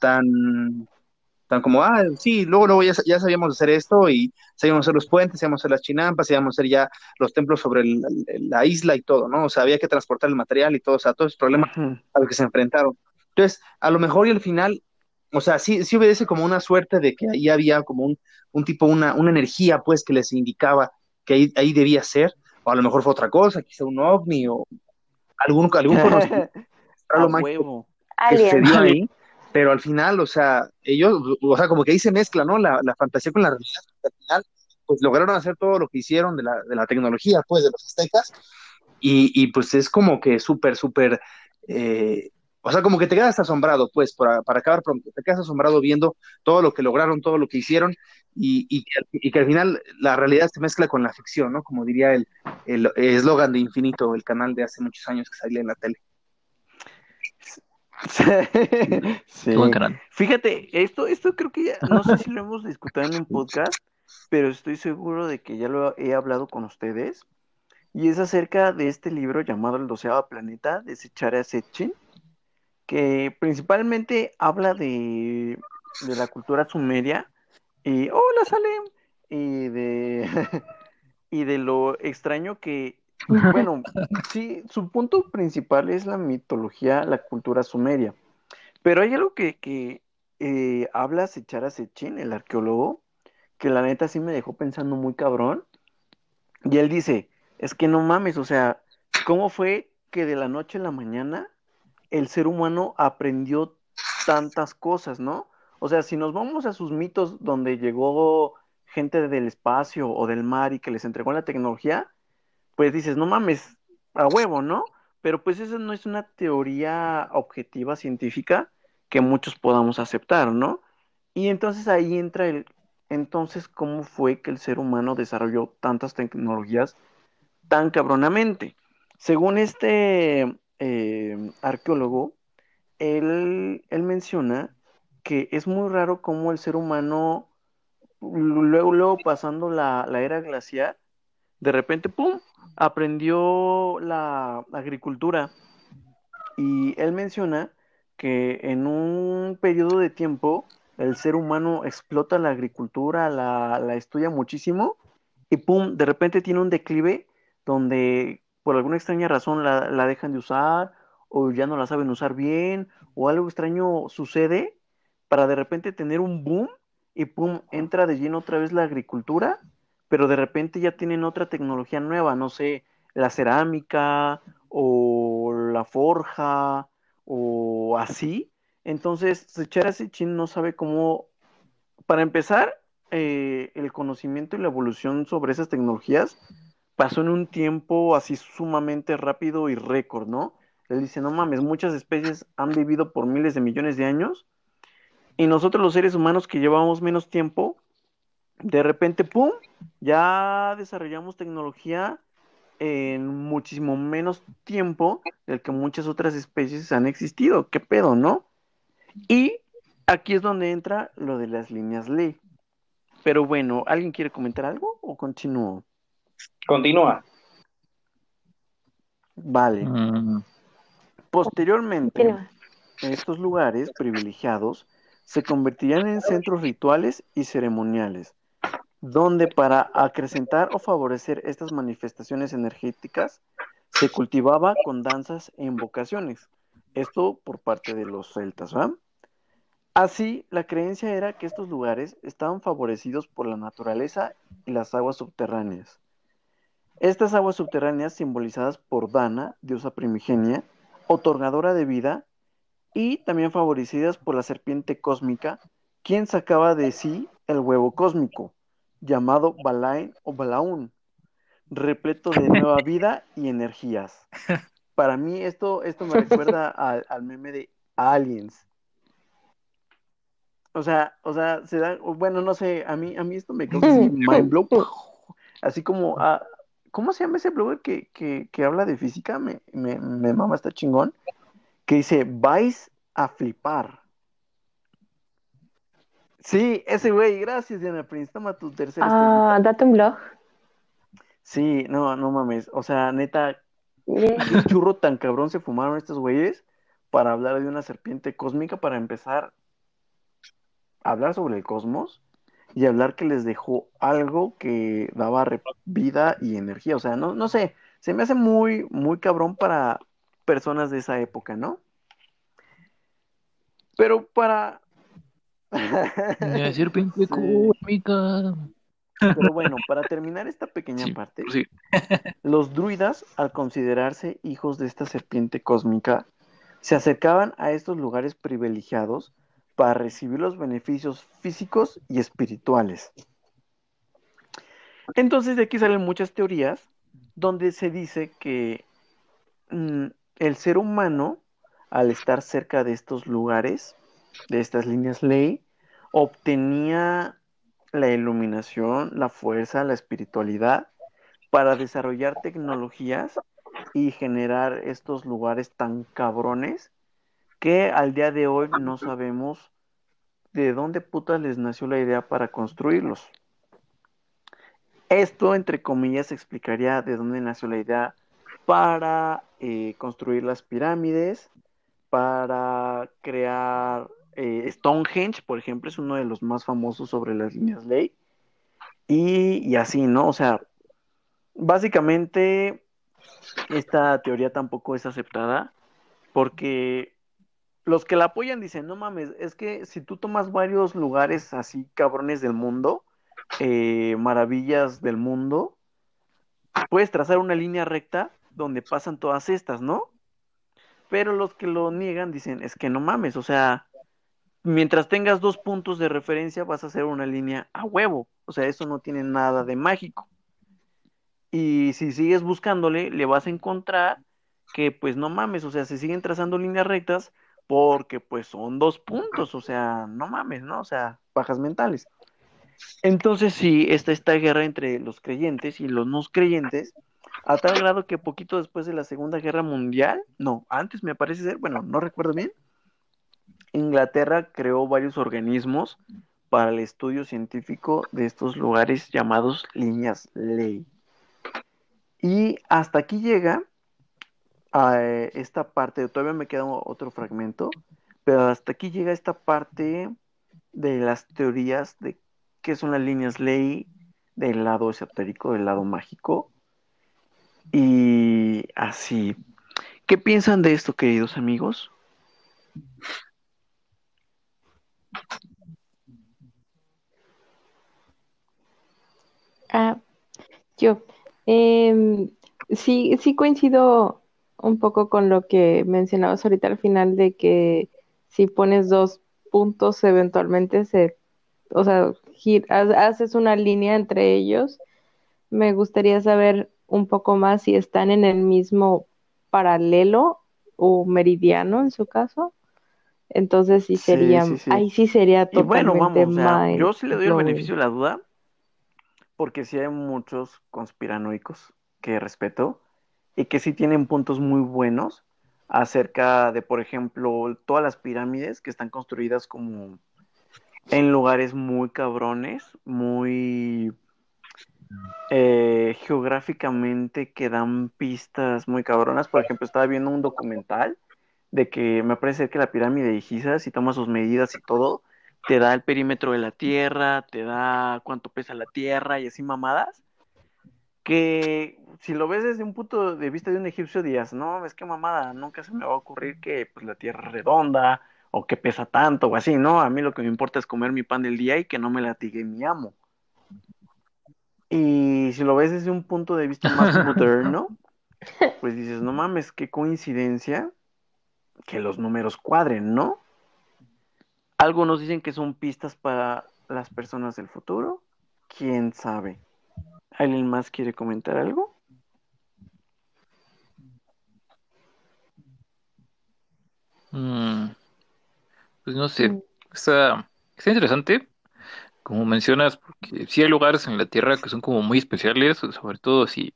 [SPEAKER 1] tan, tan como, ah, sí, luego, luego ya, ya sabíamos hacer esto y sabíamos hacer los puentes, sabíamos hacer las chinampas, sabíamos hacer ya los templos sobre el- el- la isla y todo, ¿no? O sea, había que transportar el material y todo, o sea, todos esos problemas a los que se enfrentaron. Entonces, a lo mejor y al final, o sea, sí, sí obedece como una suerte de que ahí había como un, un tipo, una, una energía, pues, que les indicaba que ahí, ahí debía ser, o a lo mejor fue otra cosa, quizá un ovni o algún, algún conocimiento
[SPEAKER 4] A huevo.
[SPEAKER 1] que
[SPEAKER 2] Alien.
[SPEAKER 1] ahí, pero al final, o sea, ellos, o sea, como que ahí se mezcla, ¿no? La, la fantasía con la realidad, al final, pues lograron hacer todo lo que hicieron de la, de la tecnología, pues, de los aztecas, y, y pues es como que súper, súper, eh, o sea, como que te quedas asombrado, pues, para, para acabar pronto, te quedas asombrado viendo todo lo que lograron, todo lo que hicieron, y, y, que al final la realidad se mezcla con la ficción, ¿no? Como diría el eslogan de Infinito, el canal de hace muchos años que salía en la tele.
[SPEAKER 4] sí. Buen canal. Fíjate, esto, esto creo que ya, no sé si lo hemos discutido en un podcast, pero estoy seguro de que ya lo he hablado con ustedes. Y es acerca de este libro llamado El doceavo planeta de Sechara Sechin, que principalmente habla de, de la cultura sumeria. Y, hola Salem, y de, y de lo extraño que bueno, sí, su punto principal es la mitología, la cultura sumeria. Pero hay algo que, que eh, habla Sechara Sechin, el arqueólogo, que la neta sí me dejó pensando muy cabrón. Y él dice, es que no mames, o sea, ¿cómo fue que de la noche a la mañana el ser humano aprendió tantas cosas, ¿no? O sea, si nos vamos a sus mitos donde llegó gente del espacio o del mar y que les entregó la tecnología, pues dices, no mames, a huevo, ¿no? Pero pues esa no es una teoría objetiva científica que muchos podamos aceptar, ¿no? Y entonces ahí entra el, entonces, ¿cómo fue que el ser humano desarrolló tantas tecnologías tan cabronamente? Según este eh, arqueólogo, él, él menciona que es muy raro cómo el ser humano, luego, luego pasando la, la era glacial, de repente, ¡pum!, aprendió la agricultura y él menciona que en un periodo de tiempo el ser humano explota la agricultura, la, la estudia muchísimo y pum, de repente tiene un declive donde por alguna extraña razón la, la dejan de usar o ya no la saben usar bien o algo extraño sucede para de repente tener un boom y pum, entra de lleno otra vez la agricultura pero de repente ya tienen otra tecnología nueva, no sé, la cerámica o la forja o así. Entonces, Sechara Sechin no sabe cómo, para empezar, eh, el conocimiento y la evolución sobre esas tecnologías pasó en un tiempo así sumamente rápido y récord, ¿no? Él dice, no mames, muchas especies han vivido por miles de millones de años y nosotros los seres humanos que llevamos menos tiempo, de repente, ¡pum!, ya desarrollamos tecnología en muchísimo menos tiempo del que muchas otras especies han existido. ¿Qué pedo, no? Y aquí es donde entra lo de las líneas ley. Pero bueno, ¿alguien quiere comentar algo o continúo?
[SPEAKER 1] Continúa.
[SPEAKER 4] Vale. Mm. Posteriormente, estos lugares privilegiados se convertirían en centros rituales y ceremoniales, donde para acrecentar o favorecer estas manifestaciones energéticas se cultivaba con danzas e invocaciones. Esto por parte de los celtas, ¿va? Así, la creencia era que estos lugares estaban favorecidos por la naturaleza y las aguas subterráneas. Estas aguas subterráneas simbolizadas por Dana, diosa primigenia, otorgadora de vida, y también favorecidas por la serpiente cósmica, quien sacaba de sí el huevo cósmico, llamado Balain o Balaun, repleto de nueva vida y energías. Para mí esto, esto me recuerda al, meme de Aliens. O sea, o sea, se da, bueno, no sé, a mí, a mí esto me causa así mind blow, así como, ah, ¿cómo se llama ese blogger que, que, que habla de física? Me, me, me mama, está chingón, que dice, vais a flipar. Sí, ese güey, gracias Diana Prince, toma tu tercer
[SPEAKER 2] Ah, date un blog.
[SPEAKER 4] Sí, no, no mames, o sea, neta, qué churro tan cabrón se fumaron estos güeyes para hablar de una serpiente cósmica, para empezar a hablar sobre el cosmos y hablar que les dejó algo que daba vida y energía, o sea, no, no sé, se me hace muy, muy cabrón para personas de esa época, ¿no? Pero para Pero bueno, para terminar esta pequeña parte, los druidas, al considerarse hijos de esta serpiente cósmica, se acercaban a estos lugares privilegiados para recibir los beneficios físicos y espirituales. Entonces de aquí salen muchas teorías donde se dice que mm, el ser humano al estar cerca de estos lugares, de estas líneas ley, obtenía la iluminación, la fuerza, la espiritualidad para desarrollar tecnologías y generar estos lugares tan cabrones que al día de hoy no sabemos de dónde putas les nació la idea para construirlos. Esto, entre comillas, explicaría de dónde nació la idea para eh, construir las pirámides, para crear eh, Stonehenge, por ejemplo, es uno de los más famosos sobre las líneas ley. Y, así, ¿no? O sea, básicamente esta teoría tampoco es aceptada porque los que la apoyan dicen, no mames, es que si tú tomas varios lugares así cabrones del mundo, eh, maravillas del mundo, puedes trazar una línea recta donde pasan todas estas, ¿no? Pero los que lo niegan dicen, es que no mames, o sea, mientras tengas dos puntos de referencia vas a hacer una línea a huevo, o sea, eso no tiene nada de mágico. Y si sigues buscándole, le vas a encontrar que pues no mames, o sea, se siguen trazando líneas rectas porque pues son dos puntos, o sea, no mames, ¿no? O sea, bajas mentales. Entonces sí, está esta guerra entre los creyentes y los no creyentes, a tal grado que poquito después de la Segunda Guerra Mundial, no, antes me parece ser, bueno, no recuerdo bien, Inglaterra creó varios organismos para el estudio científico de estos lugares llamados líneas ley. Y hasta aquí llega a eh, esta parte, todavía me queda otro fragmento, pero hasta aquí llega esta parte de las teorías de qué son las líneas ley del lado esotérico, del lado mágico. Y así. ¿Qué piensan de esto, queridos amigos?
[SPEAKER 2] Ah, yo. Em, sí, sí coincido un poco con lo que mencionabas ahorita al final de que si pones dos puntos eventualmente se, o sea, haces una línea entre ellos. Me gustaría saber un poco más si están en el mismo paralelo o meridiano en su caso. Entonces sí sería, ahí sí sería totalmente
[SPEAKER 4] y bueno, vamos, yo sí le doy el beneficio de la duda, porque sí hay muchos conspiranoicos que respeto y que sí tienen puntos muy buenos acerca de, por ejemplo, todas las pirámides que están construidas como en lugares muy cabrones, muy eh, geográficamente que dan pistas muy cabronas. Por ejemplo, estaba viendo un documental de que me parece que la pirámide de Giza, si tomas sus medidas y todo, te da el perímetro de la Tierra, te da cuánto pesa la Tierra y así mamadas, que si lo ves desde un punto de vista de un egipcio dirías, no, es que mamada, nunca se me va a ocurrir que pues, la Tierra es redonda o que pesa tanto o así, ¿no? A mí lo que me importa es comer mi pan del día y que no me latigue mi amo. Y si lo ves desde un punto de vista más moderno, pues dices, no mames, qué coincidencia que los números cuadren, ¿no? Algunos dicen que son pistas para las personas del futuro. ¿Quién sabe? ¿Alguien más quiere comentar algo?
[SPEAKER 3] Mm, pues no sé, mm. está, está interesante, como mencionas, porque sí hay lugares en la Tierra que son como muy especiales, sobre todo si,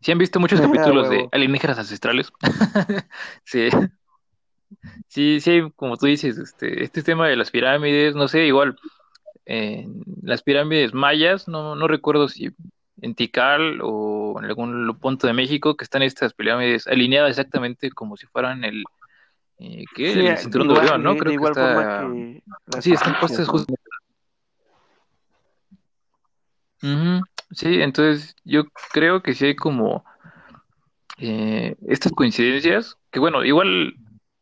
[SPEAKER 3] si han visto muchos capítulos de alienígenas ancestrales. sí, Sí, sí, como tú dices, este, este tema de las pirámides, no sé, igual, en las pirámides mayas, no, no recuerdo si en Tikal o en algún punto de México, que están estas pirámides alineadas exactamente como si fueran el, eh, ¿qué? el cinturón de Orión, ¿no? Creo que está... sí, están puestas justo. Sí, entonces yo creo que sí hay como eh, estas coincidencias, que bueno, igual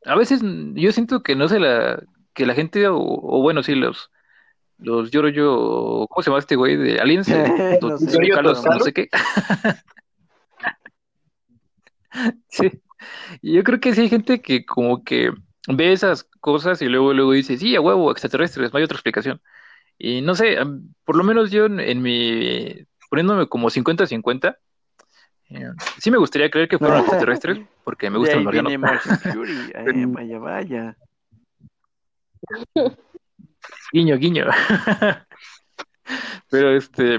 [SPEAKER 3] a veces yo siento que no sé la, que la gente, o, bueno, sí, los, los lloro yo, ¿cómo se llama este güey? De Aliens, no sé, Carlos, no sé qué. sí, yo creo que sí hay gente que como que ve esas cosas y luego, luego dice, sí, a huevo, extraterrestres, no hay otra explicación. Y no sé, por lo menos yo en, mi, poniéndome como 50-50, Eh, sí me gustaría creer que fueron extraterrestres, porque me gustan los
[SPEAKER 4] viene
[SPEAKER 3] marcianos.
[SPEAKER 4] Fury. Eh, vaya, vaya.
[SPEAKER 3] Guiño, guiño. Pero este.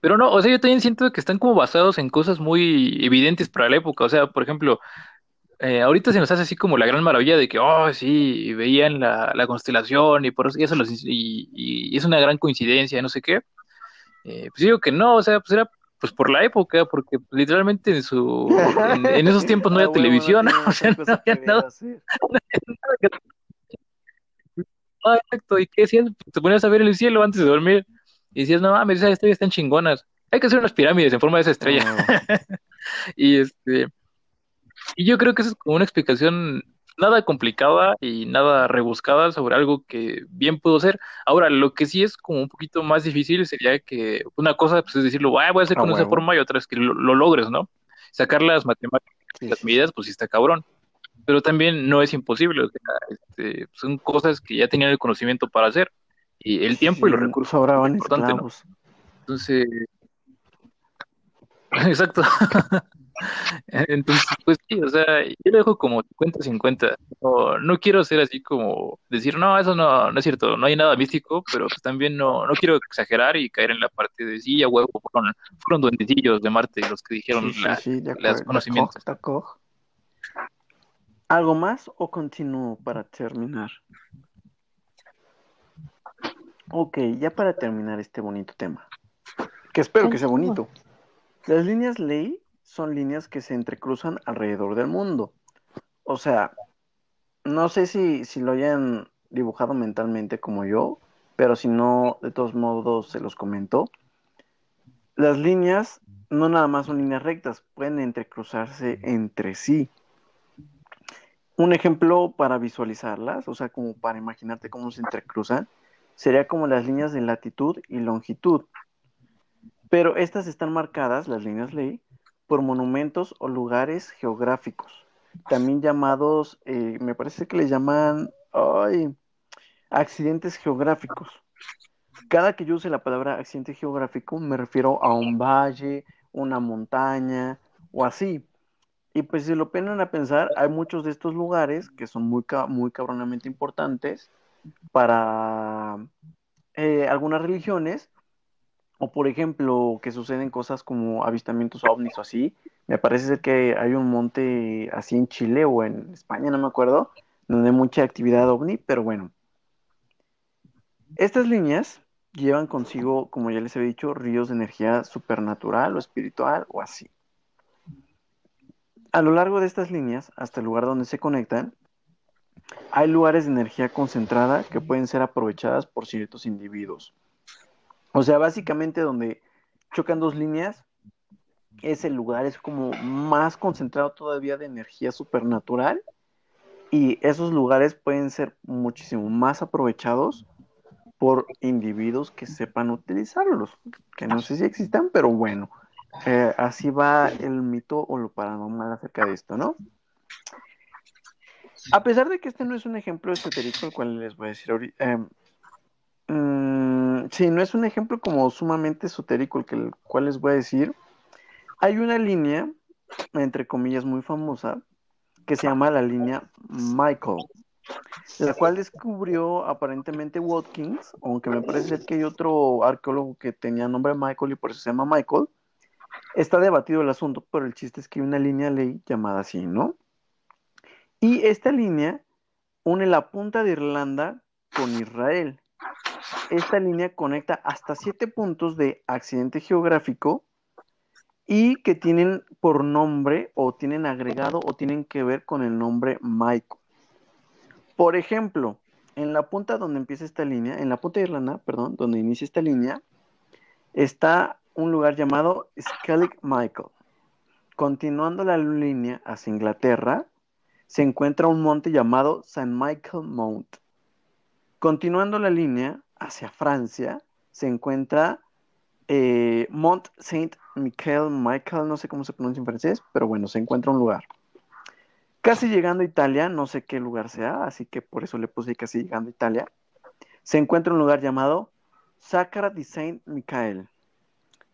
[SPEAKER 3] Pero no, o sea, yo también siento que están como basados en cosas muy evidentes para la época. O sea, por ejemplo, eh, ahorita se nos hace así como la gran maravilla de que, oh, sí, veían la, la constelación y por eso, y eso los, y, y es una gran coincidencia, no sé qué. Eh, pues digo que no, o sea, pues era pues por la época, porque literalmente en su en, en esos tiempos no
[SPEAKER 4] Ah,
[SPEAKER 3] había televisión,
[SPEAKER 4] tenía
[SPEAKER 3] o sea, no había nada, que- Ah, exacto, y qué decías, te ponías a ver el cielo antes de dormir y decías, no mames, esas estrellas están chingonas. Hay que hacer unas pirámides en forma de esa estrella.
[SPEAKER 4] Ah,
[SPEAKER 3] Y este, y yo creo que esa es como una explicación nada complicada y nada rebuscada sobre algo que bien pudo ser. Ahora, lo que sí es como un poquito más difícil sería que una cosa pues, es decirlo, "Ah, voy a hacer con esa
[SPEAKER 4] huevo.
[SPEAKER 3] forma y otra es que lo, lo logres, ¿no? Sacar las matemáticas,
[SPEAKER 4] sí,
[SPEAKER 3] las medidas, pues sí está cabrón. Pero también no es imposible, o sea, este, son cosas que ya tenían el conocimiento para hacer. Y el tiempo y los recursos lo importante, ¿no? Entonces, exacto. Entonces, pues sí, o sea, yo lo dejo como 50-50. No, no quiero ser así como decir, no, eso no, no es cierto, no hay nada místico, pero pues también no, no quiero exagerar y caer en la parte de sí, a huevo, fueron, fueron duendecillos de Marte los que dijeron
[SPEAKER 4] Sí, sí,
[SPEAKER 3] la-
[SPEAKER 4] sí, de
[SPEAKER 3] los
[SPEAKER 4] acuerdo.
[SPEAKER 3] conocimientos.
[SPEAKER 4] ¿Algo más o continúo para terminar? Ok, ya para terminar este bonito tema, que espero que sea bonito. Las líneas ley son líneas que se entrecruzan alrededor del mundo. O sea, no sé si, si lo hayan dibujado mentalmente como yo, pero si no, de todos modos se los comento. Las líneas no nada más son líneas rectas, pueden entrecruzarse entre sí. Un ejemplo para visualizarlas, o sea, como para imaginarte cómo se entrecruzan, sería como las líneas de latitud y longitud. Pero estas están marcadas, las líneas ley, por monumentos o lugares geográficos, también llamados, eh, me parece que le llaman, ay, accidentes geográficos. Cada que yo use la palabra accidente geográfico me refiero a un valle, una montaña o así. Y pues si lo ponen a pensar, hay muchos de estos lugares que son muy, muy cabronamente importantes para eh, algunas religiones, o por ejemplo, que suceden cosas como avistamientos ovnis o así. Me parece ser que hay un monte así en Chile o en España, no me acuerdo, donde hay mucha actividad ovni, pero bueno. Estas líneas llevan consigo, como ya les he dicho, ríos de energía supernatural o espiritual o así. A lo largo de estas líneas, hasta el lugar donde se conectan, hay lugares de energía concentrada que pueden ser aprovechadas por ciertos individuos. O sea, básicamente donde chocan dos líneas, ese lugar es como más concentrado todavía de energía supernatural y esos lugares pueden ser muchísimo más aprovechados por individuos que sepan utilizarlos, que no sé si existan, pero bueno, eh, así va el mito o lo paranormal acerca de esto, ¿no? A pesar de que este no es un ejemplo esotérico, el cual les voy a decir ahorita, eh, mm, sí, no es un ejemplo como sumamente esotérico el, que, el cual les voy a decir, hay una línea, entre comillas, muy famosa, que se llama la línea Michael, la cual descubrió aparentemente Watkins, aunque me parece que hay otro arqueólogo que tenía nombre Michael y por eso se llama Michael. Está debatido el asunto, pero el chiste es que hay una línea ley llamada así, ¿no? Y esta línea une la punta de Irlanda con Israel. Esta línea conecta hasta siete puntos de accidente geográfico y que tienen por nombre o tienen agregado o tienen que ver con el nombre Michael. Por ejemplo, en la punta donde empieza esta línea, en la punta de Irlanda, perdón, donde inicia esta línea, está un lugar llamado Skellig Michael. Continuando la línea hacia Inglaterra, se encuentra un monte llamado St. Michael Mount. Continuando la línea hacia Francia, se encuentra eh, Mont Saint Michael, Michael, no sé cómo se pronuncia en francés, pero bueno, se encuentra un lugar. Casi llegando a Italia, no sé qué lugar sea, así que por eso le puse casi llegando a Italia, se encuentra un lugar llamado Sacra di Saint Michael.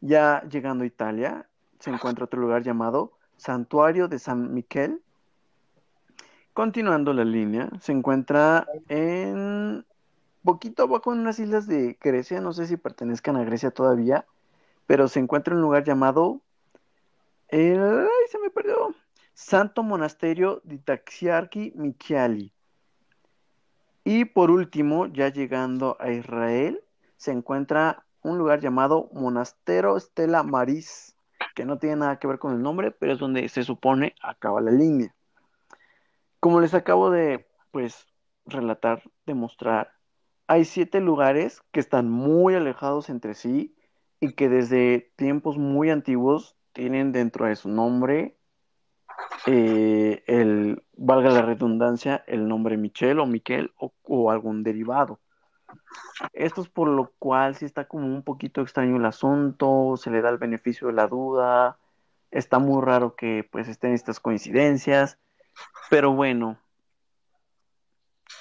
[SPEAKER 4] Ya llegando a Italia, se encuentra otro lugar llamado Santuario de San Miquel. Continuando la línea, se encuentra en poquito abajo en unas islas de Grecia, no sé si pertenezcan a Grecia todavía, pero se encuentra en un lugar llamado ay, se me perdió. Santo Monasterio de Taxiarchi Michiali. Y por último, ya llegando a Israel, se encuentra un lugar llamado Monasterio Stella Maris, que no tiene nada que ver con el nombre, pero es donde se supone acaba la línea. Como les acabo de, pues, relatar, demostrar, hay siete lugares que están muy alejados entre sí y que desde tiempos muy antiguos tienen dentro de su nombre eh, el, valga la redundancia, el nombre Michel o Miquel o, algún derivado. Esto es por lo cual sí está como un poquito extraño el asunto, se le da el beneficio de la duda, está muy raro que pues estén estas coincidencias, pero bueno,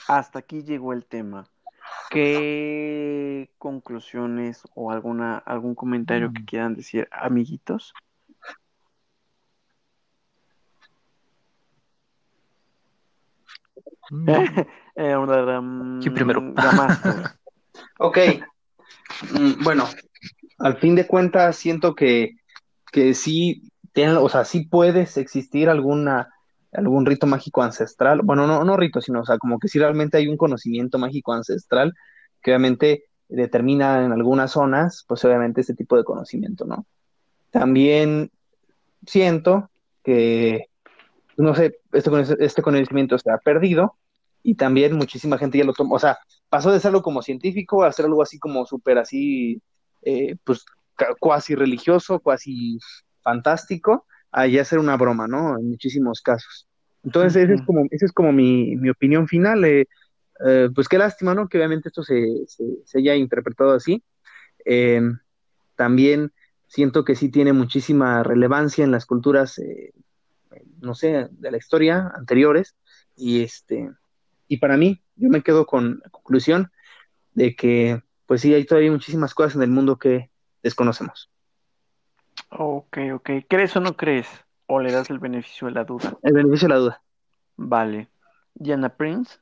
[SPEAKER 4] hasta aquí llegó el tema. ¿Qué conclusiones o alguna algún comentario que mm. quieran decir, amiguitos?
[SPEAKER 3] Eh, ¿Quién primero?
[SPEAKER 1] ok. Mm, bueno, al fin de cuentas siento que, que sí, o sea, sí puedes existir alguna, algún rito mágico ancestral. Bueno, no, no rito, sino, o sea, como que sí realmente hay un conocimiento mágico ancestral que obviamente determina en algunas zonas, pues obviamente ese tipo de conocimiento, ¿no? También siento que, no sé, este, este conocimiento ha perdido y también muchísima gente ya lo tomó, o sea, pasó de serlo como científico a hacer algo así como súper así, eh, pues cuasi religioso, cuasi fantástico, a ya ser una broma, ¿no? En muchísimos casos. Entonces, esa es como, ese es como mi, mi opinión final. Eh, eh, pues qué lástima, ¿no? Que obviamente esto se, se, haya interpretado así. Em, también siento que sí tiene muchísima relevancia en las culturas, no sé, de la historia anteriores. Y este, y para mí, yo me quedo con la conclusión de que, pues sí, hay todavía muchísimas cosas en el mundo que desconocemos.
[SPEAKER 4] Ok, ok. ¿Crees o no crees? ¿O le das el beneficio de la duda?
[SPEAKER 1] El beneficio de la duda.
[SPEAKER 4] Vale. Diana Prince.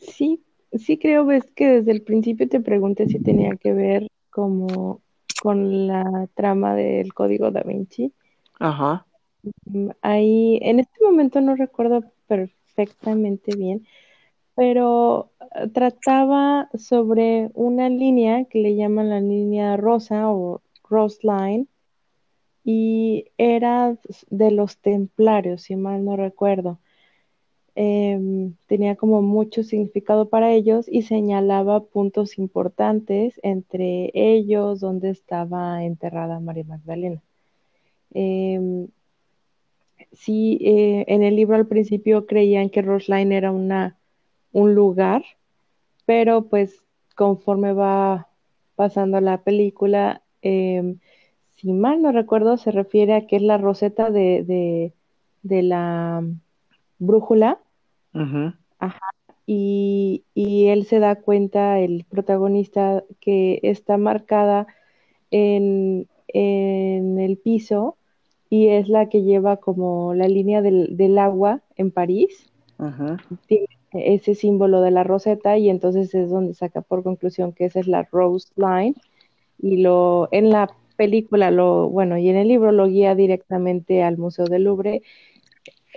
[SPEAKER 2] sí, sí creo, ves que desde el principio te pregunté si tenía que ver como con la trama del código da Vinci.
[SPEAKER 4] Ajá.
[SPEAKER 2] Mm, ahí, en este momento no recuerdo perfectamente bien, pero eh, trataba sobre una línea que le llaman la línea rosa o Rose Line, y era de los templarios, si mal no recuerdo. Em, tenía como mucho significado para ellos y señalaba puntos importantes, entre ellos donde estaba enterrada María Magdalena. Em, sí, eh, en el libro al principio creían que Roseline era una, un lugar, pero pues conforme va pasando la película, em, si mal no recuerdo, se refiere a que es la roseta de, de, la brújula. Ajá. Y, y, él se da cuenta, el protagonista, que está marcada en, en el piso y es la que lleva como la línea del, agua en París. Tiene ese símbolo de la roseta y entonces es donde saca por conclusión que esa es la Rose Line y lo en la película lo bueno y en el libro lo guía directamente al Museo del Louvre.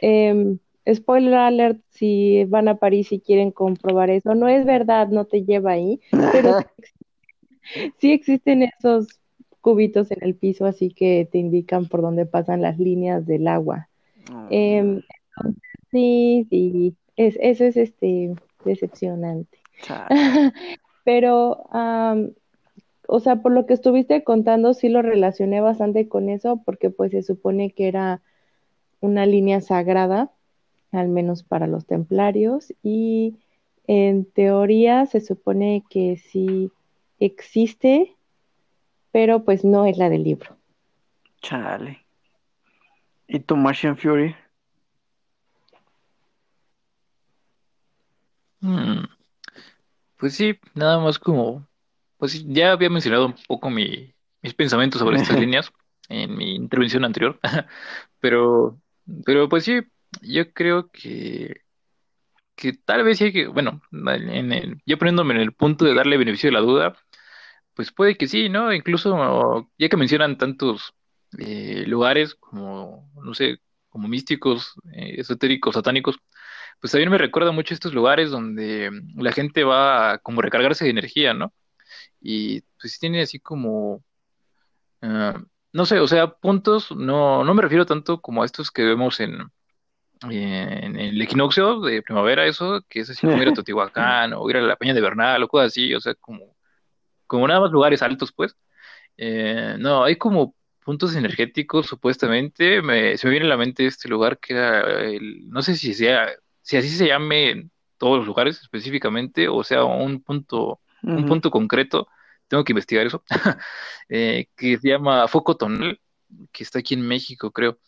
[SPEAKER 2] Em, spoiler alert si van a París y quieren comprobar eso, no es verdad, no te lleva ahí, pero sí existen esos cubitos en el piso, así que te indican por dónde pasan las líneas del agua. Oh, em, sí, sí, es, eso es este decepcionante. Pero, o sea, por lo que estuviste contando, sí lo relacioné bastante con eso, porque pues se supone que era una línea sagrada, al menos para los templarios, y en teoría se supone que sí existe pero pues no es la del libro.
[SPEAKER 4] Chale. ¿Y tu Martian Fury?
[SPEAKER 3] Hmm. Pues sí, nada más como, pues ya había mencionado un poco mi, mis pensamientos sobre estas líneas en mi intervención anterior, pero, pero pues sí, yo creo que, que tal vez sí hay que, bueno, en el, yo poniéndome en el punto de darle beneficio de la duda, pues puede que sí, ¿no? Incluso ya que mencionan tantos eh, lugares como, no sé, como místicos, eh, esotéricos, satánicos, pues también me recuerda mucho estos lugares donde la gente va a como recargarse de energía, ¿no? Y pues tiene así como, ah, no sé, o sea, puntos, no, no me refiero tanto como a estos que vemos en, en el equinoccio de primavera, eso, que es así como ir a Teotihuacán o ir a la Peña de Bernal o cosas así, o sea, como, como nada más lugares altos, pues. Eh, no, hay como puntos energéticos, supuestamente, me, se me viene a la mente este lugar que era, el, no sé si sea, si así se llame en todos los lugares específicamente, o sea, un punto, un punto concreto, tengo que investigar eso, eh, que se llama Foco Tonal, que está aquí en México, creo.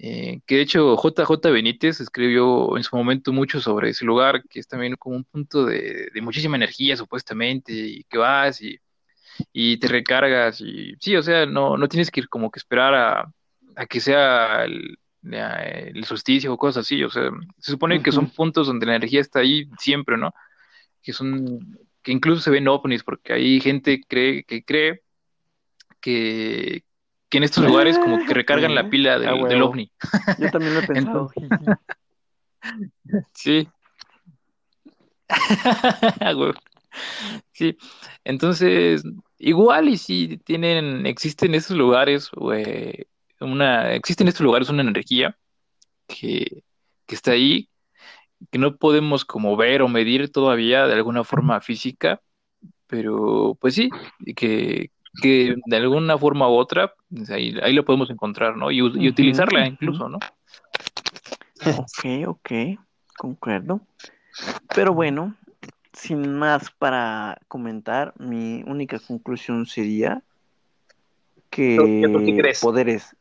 [SPEAKER 3] Eh, que de hecho JJ Benítez escribió en su momento mucho sobre ese lugar, que es también como un punto de, de muchísima energía supuestamente, y que vas y y te recargas y sí, o sea, no, no tienes que ir como que esperar a, a que sea el, el, solsticio o cosas así, o sea, se supone que son puntos donde la energía está ahí siempre, ¿no? Que son, que incluso se ven ovnis, porque hay gente cree, que cree que, que en estos lugares como que recargan la pila del, del ovni.
[SPEAKER 4] Yo también lo he pensado.
[SPEAKER 3] sí. sí, entonces Igual y si tienen, existen estos lugares, una, existen estos lugares una energía que, que está ahí, que no podemos como ver o medir todavía de alguna forma física, pero pues sí, que, que de alguna forma u otra, pues, ahí, ahí lo podemos encontrar, ¿no? Y, y utilizarla incluso, ¿no?
[SPEAKER 4] Ok, ok, concuerdo. Pero bueno, sin más para comentar, mi única conclusión sería que poderes,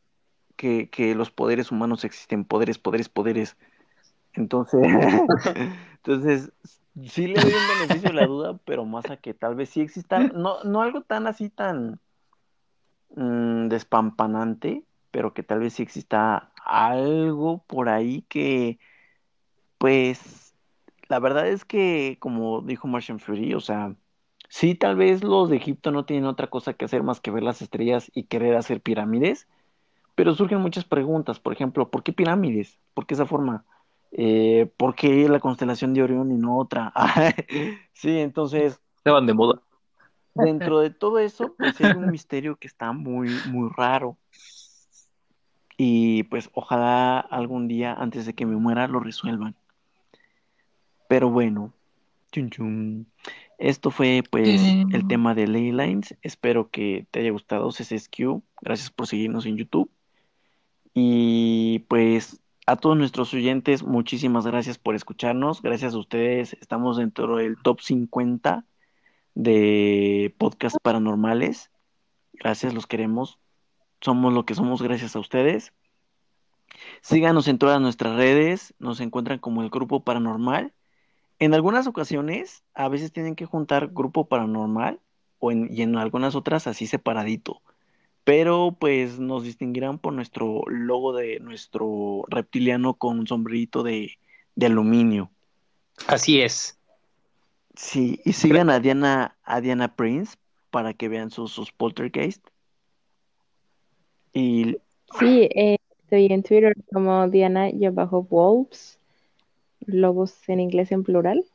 [SPEAKER 4] que, que, los poderes humanos existen, poderes, poderes, poderes. Entonces, entonces, sí le doy un beneficio a la duda, pero más a que tal vez sí exista, no, no algo tan así tan mm, despampanante, pero que tal vez sí exista algo por ahí que, pues, la verdad es que, como dijo Martian Fury, o sea, sí, tal vez los de Egipto no tienen otra cosa que hacer más que ver las estrellas y querer hacer pirámides, pero surgen muchas preguntas, por ejemplo, ¿por qué pirámides? ¿Por qué esa forma? Eh, ¿Por qué la constelación de Orión y no otra? sí, entonces...
[SPEAKER 3] Estaban de moda.
[SPEAKER 4] Dentro de todo eso, pues hay un misterio que está muy, muy raro. Y pues ojalá algún día, antes de que me muera, lo resuelvan. Pero bueno, chun chun. Esto fue pues el tema de Leylines. Espero que te haya gustado CSQ. Gracias por seguirnos en YouTube. Y pues a todos nuestros oyentes, muchísimas gracias por escucharnos. Gracias a ustedes, estamos dentro del top 50 de podcast paranormales. Gracias, los queremos. Somos lo que somos gracias a ustedes. Síganos en todas nuestras redes. Nos encuentran como el grupo paranormal. En algunas ocasiones, a veces tienen que juntar grupo paranormal o en, y en algunas otras así separadito. Pero pues nos distinguirán por nuestro logo de nuestro reptiliano con un sombrerito de, aluminio.
[SPEAKER 1] Así es.
[SPEAKER 4] Sí, y sigan a Diana, a Diana Prince para que vean sus, sus poltergeist. Y...
[SPEAKER 2] Sí, eh, estoy en Twitter como Diana-Wolves lobos en inglés en plural.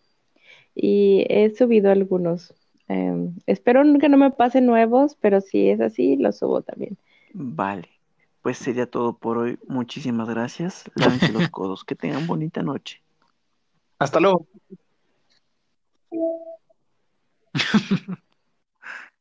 [SPEAKER 2] Y he subido algunos. Em, espero que no me pasen nuevos, pero si es así, los subo también.
[SPEAKER 4] Vale. Pues sería todo por hoy. Muchísimas gracias. Lávense los codos. Que tengan bonita noche.
[SPEAKER 1] Hasta luego.